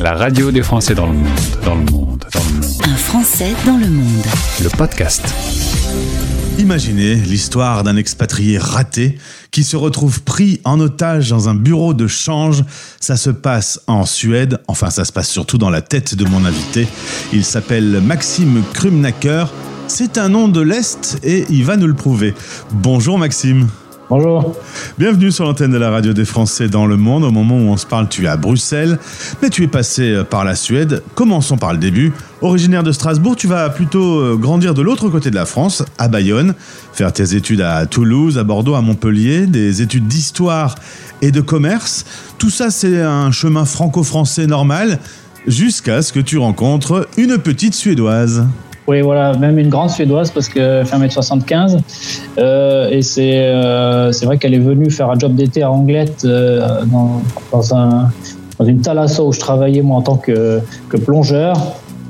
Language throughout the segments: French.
La radio des Français dans le monde, dans le monde, dans le monde. Un Français dans le monde. Le podcast. Imaginez l'histoire d'un expatrié raté qui se retrouve pris en otage dans un bureau de change. Ça se passe en Suède, enfin ça se passe surtout dans la tête de mon invité. Il s'appelle Maxime Krumnacker. C'est un nom de l'Est et il va nous le prouver. Bonjour Maxime. Bonjour. Bienvenue sur l'antenne de la radio des Français dans le monde. Au moment où on se parle, tu es à Bruxelles, mais tu es passé euh, par la Suède. Commençons par le début. Originaire de Strasbourg, tu vas plutôt euh, grandir de l'autre côté de la France, à Bayonne, faire tes études à Toulouse, à Bordeaux, à Montpellier, des études d'histoire et de commerce. Tout ça, c'est un chemin franco-français normal, jusqu'à ce que tu rencontres une petite Suédoise. Oui, voilà, même une grande suédoise parce que fait 1m75. Euh, et c'est euh, vrai qu'elle est venue faire un job d'été à Anglette euh, dans, dans, un, dans une thalasso où je travaillais moi en tant que, plongeur.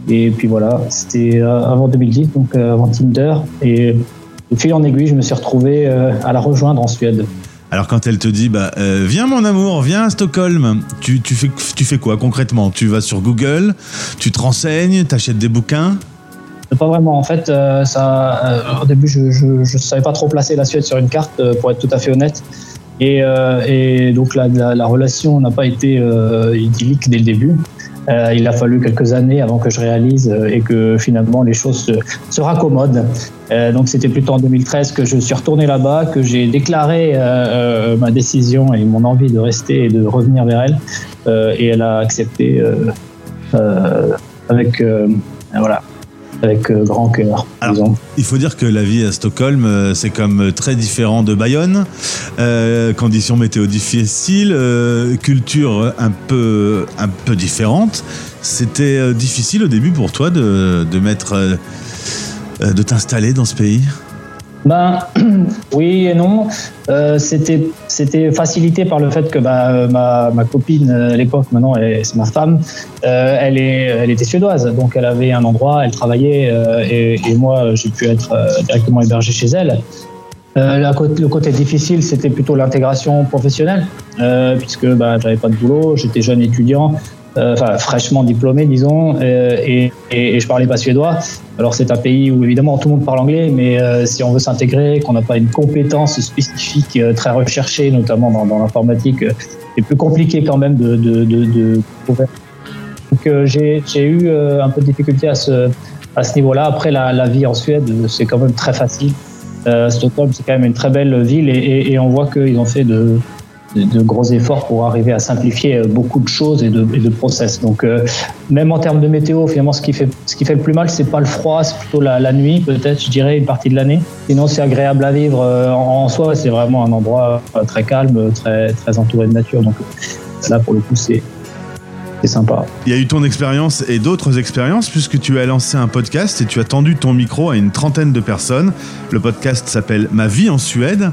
Et puis voilà, c'était euh, avant 2010, donc euh, avant Tinder. Et de fil en aiguille, je me suis retrouvé à la rejoindre en Suède. Alors quand elle te dit bah viens mon amour, viens à Stockholm, tu, tu, fais, tu fais quoi concrètement? Tu vas sur Google, tu te renseignes, t'achètes des bouquins? Pas vraiment. En fait, euh, ça, euh, au début, je ne savais pas trop placer la Suède sur une carte, euh, pour être tout à fait honnête. Et, et donc, la, la, la relation n'a pas été idyllique dès le début. Euh, il a fallu quelques années avant que je réalise et que finalement les choses se, se raccommodent. Euh, donc, c'était plutôt en 2013 que je suis retourné là-bas, que j'ai déclaré ma décision et mon envie de rester et de revenir vers elle. Et elle a accepté avec, voilà, avec euh, grand cœur, Alors. Il faut dire que la vie à Stockholm, euh, c'est comme euh, très différent de Bayonne. Euh, conditions météo difficiles, euh, culture un peu, un peu différente. C'était difficile au début pour toi de, de mettre, de t'installer dans ce pays? Ben oui et non. Euh, c'était facilité par le fait que bah, euh, ma, ma copine euh, à l'époque maintenant c'est ma femme. elle est elle était suédoise donc elle avait un endroit, elle travaillait et, moi j'ai pu être directement hébergé chez elle. Le côté difficile, c'était plutôt l'intégration professionnelle, puisque bah, j'avais pas de boulot, j'étais jeune étudiant, enfin fraîchement diplômé, disons, euh, et, et, et je parlais pas suédois. Alors c'est un pays où évidemment tout le monde parle anglais, mais euh, si on veut s'intégrer, qu'on n'a pas une compétence spécifique euh, très recherchée, notamment dans, l'informatique, euh, c'est plus compliqué quand même de, de, de. Donc euh, j'ai eu euh, un peu de difficulté à ce, niveau-là. Après la, vie en Suède, euh, c'est quand même très facile. Euh, Stockholm, c'est quand même une très belle ville et on voit qu'ils ont fait de, de, gros efforts pour arriver à simplifier euh, beaucoup de choses et de, process. Donc, euh, même en termes de météo, finalement, ce qui fait, ce qui fait le plus mal, c'est pas le froid, c'est plutôt la, nuit, peut-être, je dirais, une partie de l'année. Sinon, c'est agréable à vivre euh, en, soi. C'est vraiment un endroit très calme, très, entouré de nature. Donc, là, pour le coup, c'est sympa. Il y a eu ton expérience et d'autres expériences puisque tu as lancé un podcast et tu as tendu ton micro à une trentaine de personnes. Le podcast s'appelle Ma vie en Suède.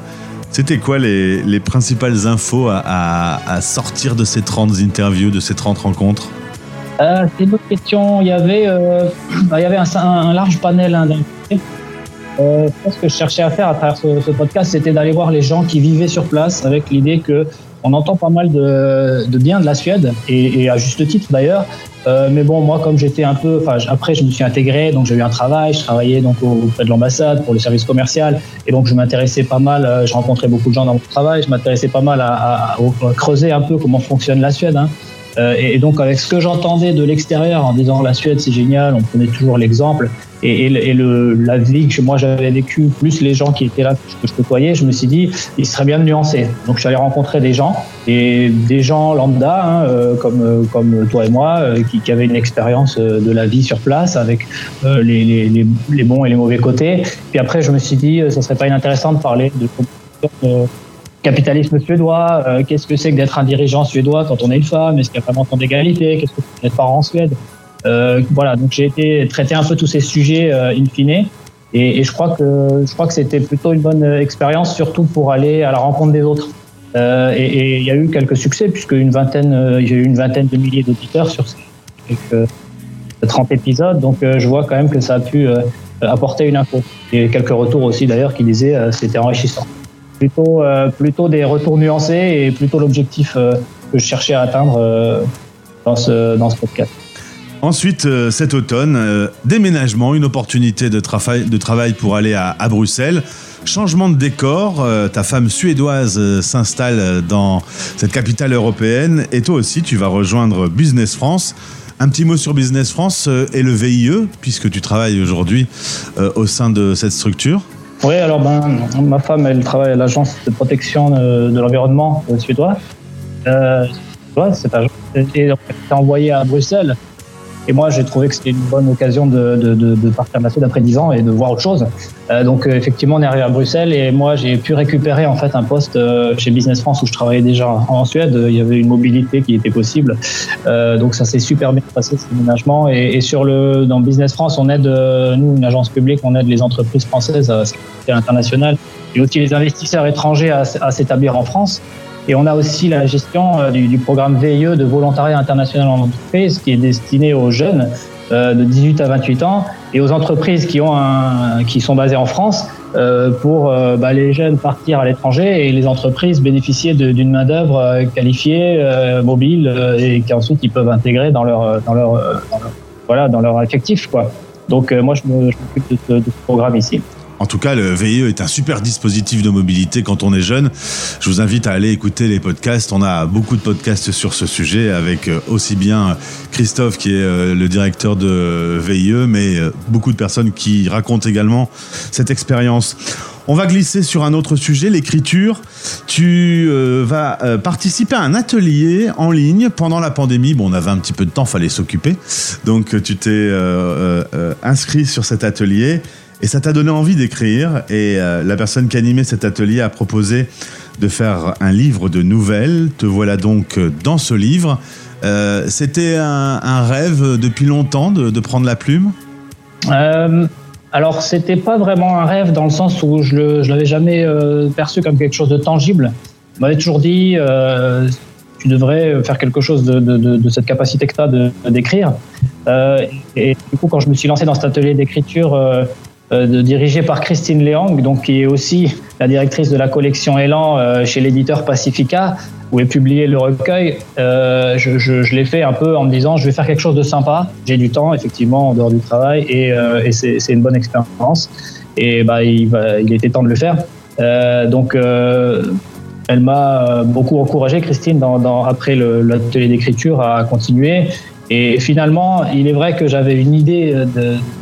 C'était quoi les, les, principales infos à, à, sortir de ces 30 interviews, de ces 30 rencontres? Euh, C'est une autre question. Il y avait, euh, il y avait un, large panel hein, euh, ce que je cherchais à faire à travers ce podcast, c'était d'aller voir les gens qui vivaient sur place avec l'idée que on entend pas mal de, de bien de la Suède et, et à juste titre d'ailleurs. Euh, mais bon, moi, comme j'étais un peu, après, je me suis intégré, donc j'ai eu un travail, je travaillais donc auprès de l'ambassade pour le service commercial, et donc je m'intéressais pas mal. Euh, je rencontrais beaucoup de gens dans mon travail, je m'intéressais pas mal à, à, à, creuser un peu comment fonctionne la Suède. Hein. Euh, et, donc avec ce que j'entendais de l'extérieur en disant la Suède c'est génial, on prenait toujours l'exemple et, et, le, la vie que moi j'avais vécue, plus les gens qui étaient là que je côtoyais, je me suis dit il serait bien de nuancer. Donc je suis allé rencontrer des gens et des gens lambda hein, euh, comme comme toi et moi euh, qui, avaient une expérience euh, de la vie sur place avec euh, les, les, les, les, bons et les mauvais côtés. Puis après je me suis dit ça serait pas inintéressant de parler de capitalisme suédois, euh, qu'est-ce que c'est que d'être un dirigeant suédois quand on est une femme, est-ce qu'il y a vraiment tant d'égalité, qu'est-ce que c'est d'être parent en Suède? Euh, voilà, donc j'ai été traiter un peu tous ces sujets euh, in fine, et, je crois que je crois que c'était plutôt une bonne expérience, surtout pour aller à la rencontre des autres. Euh, et il y a eu quelques succès puisque une vingtaine, j'ai eu une vingtaine de milliers d'auditeurs sur ces quelques 30 épisodes, donc je vois quand même que ça a pu apporter une info. Et quelques retours aussi d'ailleurs qui disaient c'était enrichissant plutôt, euh, plutôt des retours nuancés et plutôt l'objectif euh, que je cherchais à atteindre euh, dans ce, dans ce podcast. Ensuite, cet automne, déménagement, une opportunité de, travail, de travail pour aller à, à Bruxelles. Changement de décor, ta femme suédoise s'installe dans cette capitale européenne et toi aussi tu vas rejoindre Business France. Un petit mot sur Business France et le VIE, puisque tu travailles aujourd'hui au sein de cette structure. Oui, alors ben, ma femme, elle travaille à l'agence de protection de, de l'environnement euh, suédois. Euh, ouais, cette agence est envoyée à Bruxelles. Et moi, j'ai trouvé que c'était une bonne occasion de, de, de, de partir de la Suède après 10 ans et de voir autre chose. Euh, donc, euh, effectivement, on est arrivé à Bruxelles et moi, j'ai pu récupérer en fait un poste euh, chez Business France où je travaillais déjà en Suède. Il y avait une mobilité qui était possible. Donc, ça s'est super bien passé ce déménagement. Et, et, sur le dans Business France, on aide nous, une agence publique, on aide les entreprises françaises à l'international et aussi les investisseurs étrangers à s'établir en France. Et on a aussi la gestion euh, du, programme VIE de volontariat international en entreprise qui est destiné aux jeunes euh, de 18 à 28 ans et aux entreprises qui, ont qui sont basées en France euh, pour bah, les jeunes partir à l'étranger et les entreprises bénéficier d'une main-d'œuvre qualifiée, mobile et qu'ensuite ils peuvent intégrer dans leur, dans leur, voilà, dans leur effectif. Quoi. Donc moi je m'occupe de, ce programme ici. En tout cas, le VIE est un super dispositif de mobilité quand on est jeune. Je vous invite à aller écouter les podcasts. On a beaucoup de podcasts sur ce sujet avec euh, aussi bien Christophe qui est euh, le directeur de VIE, mais euh, beaucoup de personnes qui racontent également cette expérience. On va glisser sur un autre sujet, l'écriture. Tu vas participer à un atelier en ligne pendant la pandémie. Bon, on avait un petit peu de temps, fallait s'occuper. Donc tu t'es inscrit sur cet atelier. Et ça t'a donné envie d'écrire. Et euh, la personne qui animait cet atelier a proposé de faire un livre de nouvelles. Te voilà donc dans ce livre. Euh, C'était un, rêve depuis longtemps de, prendre la plume? Euh, Alors, c'était pas vraiment un rêve dans le sens où je ne l'avais jamais euh, perçu comme quelque chose de tangible. On m'avait toujours dit euh, tu devrais faire quelque chose de, cette capacité que tu as d'écrire. Et du coup, quand je me suis lancé dans cet atelier d'écriture, de, dirigé par Christine Leang, donc qui est aussi la directrice de la collection Elan euh, chez l'éditeur Pacifica, où est publié le recueil. Euh, je, je, je l'ai fait un peu en me disant, je vais faire quelque chose de sympa. J'ai du temps, effectivement, en dehors du travail, et, euh, et c'est une bonne expérience. Et bah, il, va, il était temps de le faire. Euh, donc, elle m'a beaucoup encouragé, Christine, après l'atelier d'écriture, à continuer. Et finalement, il est vrai que j'avais une idée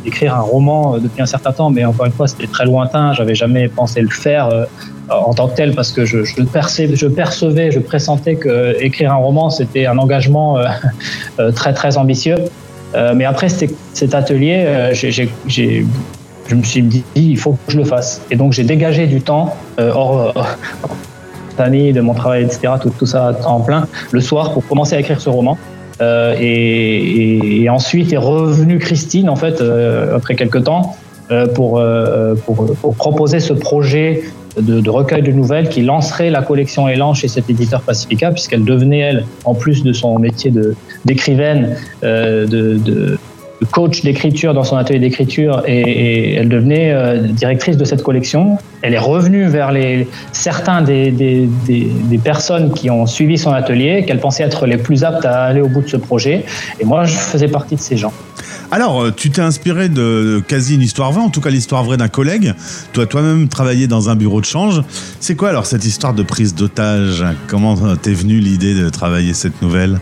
d'écrire un roman depuis un certain temps, mais encore une fois, c'était très lointain. J'avais jamais pensé le faire euh, en tant que tel parce que je, percevais, je pressentais que écrire un roman, c'était un engagement euh, très très ambitieux. Euh, mais après cet atelier, je me suis dit, il faut que je le fasse. Et donc j'ai dégagé du temps hors, de mon travail, etc., tout, tout ça en plein, le soir pour commencer à écrire ce roman. Euh, et, ensuite est revenue Christine en fait euh, après quelques temps euh, pour, pour, proposer ce projet de, recueil de nouvelles qui lancerait la collection Elan chez cet éditeur Pacifica puisqu'elle devenait elle en plus de son métier d'écrivaine de, de coach d'écriture dans son atelier d'écriture et, elle devenait euh, directrice de cette collection. Elle est revenue vers les, certains des, des, personnes qui ont suivi son atelier, qu'elle pensait être les plus aptes à aller au bout de ce projet. Et moi, je faisais partie de ces gens. Alors, euh, tu t'es inspiré de quasi une histoire vraie, en tout cas l'histoire vraie d'un collègue. Toi, toi-même, travaillé dans un bureau de change. C'est quoi alors cette histoire de prise d'otage? Comment t'es venue l'idée de travailler cette nouvelle?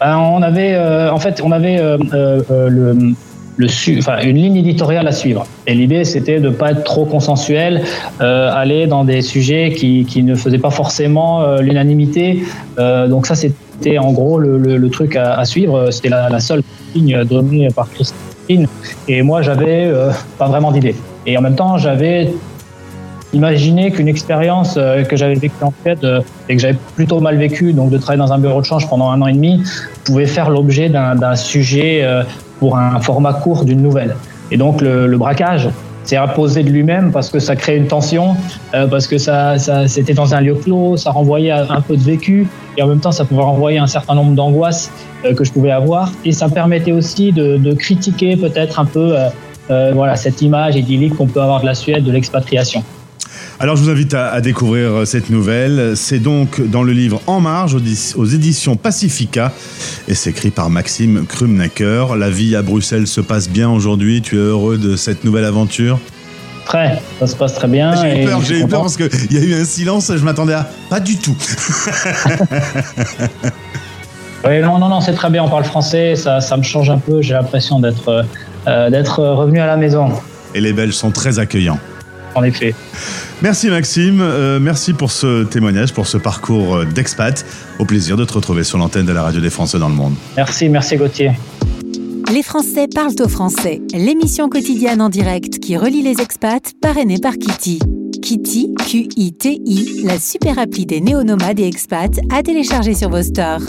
Ben, on avait, euh, en fait, on avait euh, euh, le, le su une ligne éditoriale à suivre. Et l'idée, c'était de ne pas être trop consensuel, euh, aller dans des sujets qui, qui, ne faisaient pas forcément euh, l'unanimité. Euh, donc ça, c'était en gros le, le, le truc à, à suivre. C'était la, la, seule ligne donnée par Christine. Et moi, j'avais pas vraiment d'idée. Et en même temps, j'avais Imaginez qu'une expérience euh, que j'avais vécue en fait euh, et que j'avais plutôt mal vécue, donc de travailler dans un bureau de change pendant un an et demi, pouvait faire l'objet d'un sujet euh, pour un format court d'une nouvelle. Et donc le, braquage s'est imposé de lui-même parce que ça crée une tension, parce que ça, c'était dans un lieu clos, ça renvoyait un peu de vécu et en même temps ça pouvait renvoyer un certain nombre d'angoisses que je pouvais avoir et ça me permettait aussi de, critiquer peut-être un peu voilà cette image idyllique qu'on peut avoir de la Suède, de l'expatriation. Alors je vous invite à, découvrir euh, cette nouvelle. C'est donc dans le livre En marge aux, éditions Pacifica et c'est écrit par Maxime Krumnacker. La vie à Bruxelles se passe bien aujourd'hui. Tu es heureux de cette nouvelle aventure? Très, ça se passe très bien. J'ai eu peur, j'ai eu peur parce qu'il y a eu un silence, je m'attendais à pas du tout. oui, non, non, non, c'est très bien, on parle français, ça, ça me change un peu, j'ai l'impression d'être euh, d'être revenu à la maison. Et les Belges sont très accueillants. En effet. Merci Maxime, euh, merci pour ce témoignage, pour ce parcours euh, d'expat. Au plaisir de te retrouver sur l'antenne de la radio des Français dans le monde. Merci, merci Gauthier. Les Français parlent au français, l'émission quotidienne en direct qui relie les expats, parrainée par Kitty. Kitty, Q-I-T-I, la super appli des néo-nomades et expats à télécharger sur vos stores.